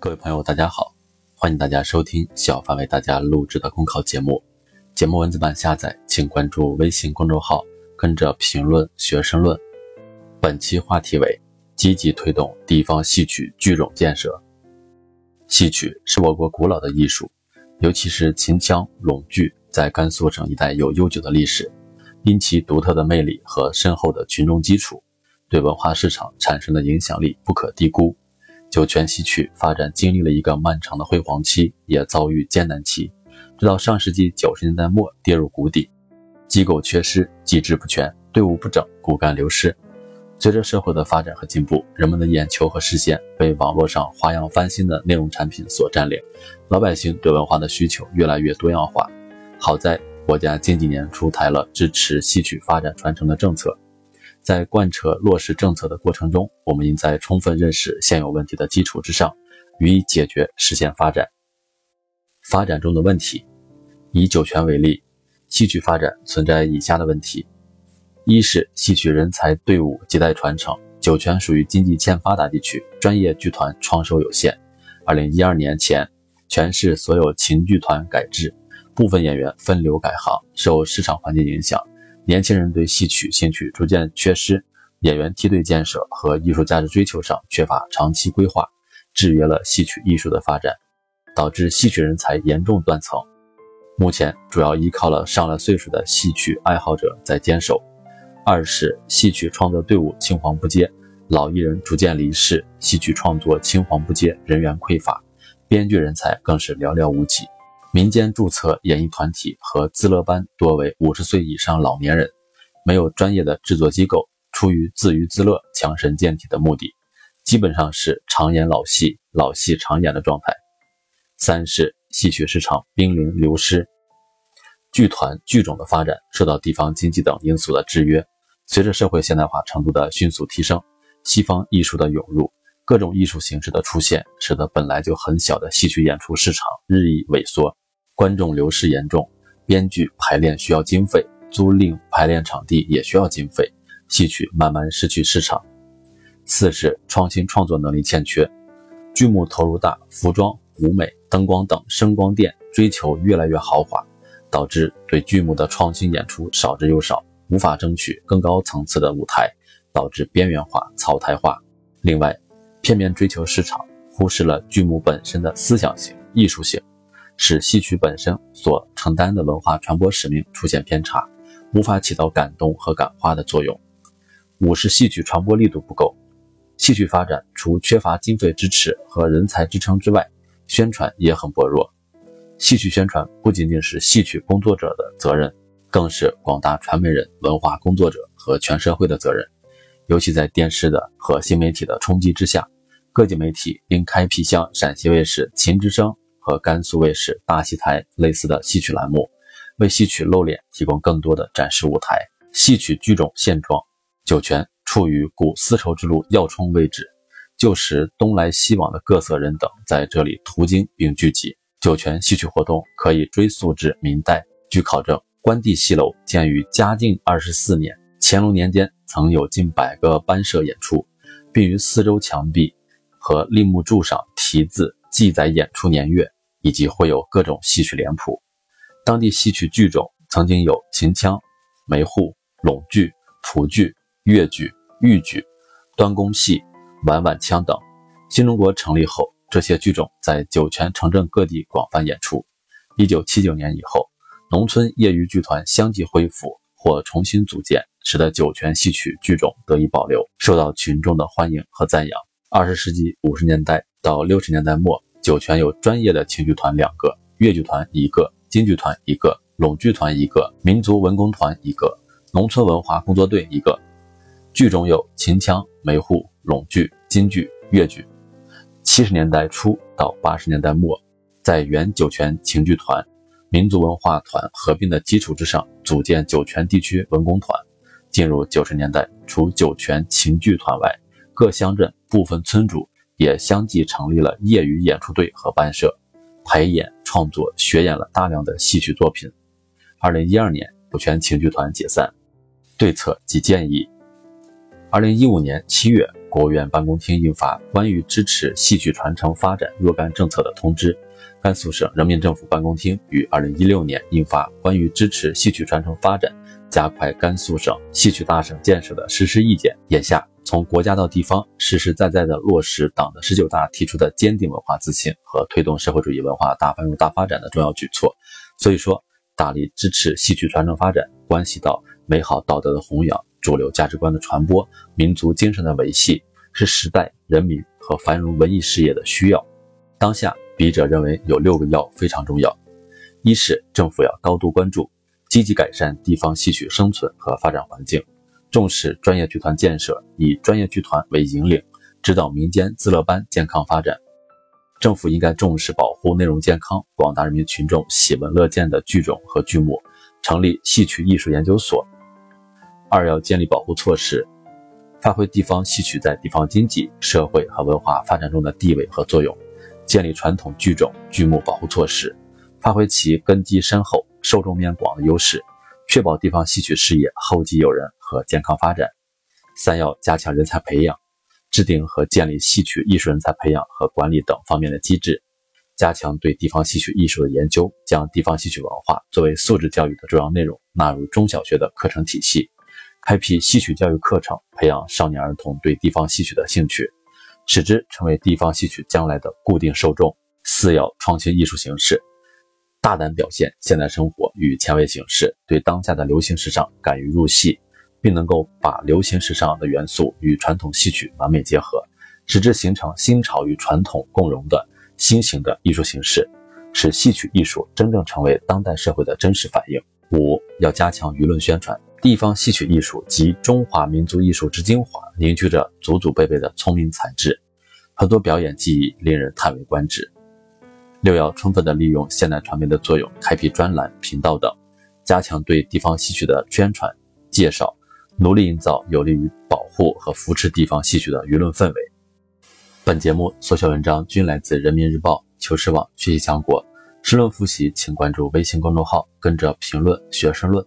各位朋友，大家好，欢迎大家收听小凡为大家录制的公考节目。节目文字版下载，请关注微信公众号，跟着评论学申论。本期话题为积极推动地方戏曲剧种建设。戏曲是我国古老的艺术，尤其是秦腔陇剧，在甘肃省一带有悠久的历史。因其独特的魅力和深厚的群众基础，对文化市场产生的影响力不可低估。酒泉戏曲发展经历了一个漫长的辉煌期，也遭遇艰难期，直到上世纪九十年代末跌入谷底，机构缺失，机制不全，队伍不整，骨干流失。随着社会的发展和进步，人们的眼球和视线被网络上花样翻新的内容产品所占领，老百姓对文化的需求越来越多样化。好在国家近几年出台了支持戏曲发展传承的政策。在贯彻落实政策的过程中，我们应在充分认识现有问题的基础之上，予以解决，实现发展。发展中的问题，以酒泉为例，戏曲发展存在以下的问题：一是戏曲人才队伍亟待传承，酒泉属于经济欠发达地区，专业剧团创收有限。二零一二年前，全市所有秦剧团改制，部分演员分流改行，受市场环境影响。年轻人对戏曲兴趣逐渐缺失，演员梯队建设和艺术价值追求上缺乏长期规划，制约了戏曲艺术的发展，导致戏曲人才严重断层。目前主要依靠了上了岁数的戏曲爱好者在坚守。二是戏曲创作队伍青黄不接，老艺人逐渐离世，戏曲创作青黄不接，人员匮乏，编剧人才更是寥寥无几。民间注册演艺团体和自乐班多为五十岁以上老年人，没有专业的制作机构，出于自娱自乐、强身健体的目的，基本上是常演老戏、老戏常演的状态。三是戏曲市场濒临流失，剧团剧种的发展受到地方经济等因素的制约。随着社会现代化程度的迅速提升，西方艺术的涌入。各种艺术形式的出现，使得本来就很小的戏曲演出市场日益萎缩，观众流失严重，编剧排练需要经费，租赁排练场地也需要经费，戏曲慢慢失去市场。四是创新创作能力欠缺，剧目投入大，服装、舞美、灯光等声光电追求越来越豪华，导致对剧目的创新演出少之又少，无法争取更高层次的舞台，导致边缘化、草台化。另外，片面追求市场，忽视了剧目本身的思想性、艺术性，使戏曲本身所承担的文化传播使命出现偏差，无法起到感动和感化的作用。五是戏曲传播力度不够，戏曲发展除缺乏经费支持和人才支撑之外，宣传也很薄弱。戏曲宣传不仅仅是戏曲工作者的责任，更是广大传媒人、文化工作者和全社会的责任。尤其在电视的和新媒体的冲击之下，各级媒体应开辟像陕西卫视秦之声和甘肃卫视大戏台类似的戏曲栏目，为戏曲露脸提供更多的展示舞台。戏曲剧种现状，酒泉处于古丝绸之路要冲位置，旧时东来西往的各色人等在这里途经并聚集。酒泉戏曲活动可以追溯至明代。据考证，关帝戏楼建于嘉靖二十四年，乾隆年间。曾有近百个班社演出，并于四周墙壁和立木柱上题字记载演出年月，以及会有各种戏曲脸谱。当地戏曲剧种曾经有秦腔、梅户、陇剧、蒲剧、越剧、豫剧、端公戏、碗碗腔等。新中国成立后，这些剧种在酒泉城镇各地广泛演出。一九七九年以后，农村业余剧团相继恢复或重新组建。使得酒泉戏曲剧种得以保留，受到群众的欢迎和赞扬。二十世纪五十年代到六十年代末，酒泉有专业的情剧团两个，越剧团一个，京剧团一个，陇剧团一个，民族文工团一个，农村文化工作队一个。剧种有秦腔、梅户、陇剧、京剧、越剧。七十年代初到八十年代末，在原酒泉情剧团、民族文化团合并的基础之上，组建酒泉地区文工团。进入九十年代，除酒泉情剧团外，各乡镇部分村主也相继成立了业余演出队和班社，排演、创作、学演了大量的戏曲作品。二零一二年，酒泉琴剧团解散。对策及建议：二零一五年七月，国务院办公厅印发《关于支持戏曲传承发展若干政策的通知》，甘肃省人民政府办公厅于二零一六年印发《关于支持戏曲传承发展、加快甘肃省戏曲大省建设的实施意见》。眼下，从国家到地方，实实在在的落实党的十九大提出的坚定文化自信和推动社会主义文化大繁荣大发展的重要举措。所以说，大力支持戏曲传承发展，关系到美好道德的弘扬。主流价值观的传播，民族精神的维系，是时代人民和繁荣文艺事业的需要。当下，笔者认为有六个要非常重要：一是政府要高度关注，积极改善地方戏曲生存和发展环境，重视专业剧团建设，以专业剧团为引领，指导民间自乐班健康发展。政府应该重视保护内容健康、广大人民群众喜闻乐见的剧种和剧目，成立戏曲艺术研究所。二要建立保护措施，发挥地方戏曲在地方经济社会和文化发展中的地位和作用，建立传统剧种剧目保护措施，发挥其根基深厚、受众面广的优势，确保地方戏曲事业后继有人和健康发展。三要加强人才培养，制定和建立戏曲艺术人才培养和管理等方面的机制，加强对地方戏曲艺术的研究，将地方戏曲文化作为素质教育的重要内容纳入中小学的课程体系。开辟戏曲教育课程，培养少年儿童对地方戏曲的兴趣，使之成为地方戏曲将来的固定受众。四要创新艺术形式，大胆表现现代生活与前卫形式，对当下的流行时尚敢于入戏，并能够把流行时尚的元素与传统戏曲完美结合，使之形成新潮与传统共融的新型的艺术形式，使戏曲艺术真正成为当代社会的真实反映。五要加强舆论宣传。地方戏曲艺术集中华民族艺术之精华，凝聚着祖祖辈辈的聪明才智，很多表演技艺令人叹为观止。六要充分的利用现代传媒的作用，开辟专栏、频道等，加强对地方戏曲的宣传介绍，努力营造有利于保护和扶持地方戏曲的舆论氛围。本节目所选文章均来自人民日报、求是网、学习强国。申论复习，请关注微信公众号，跟着评论学申论。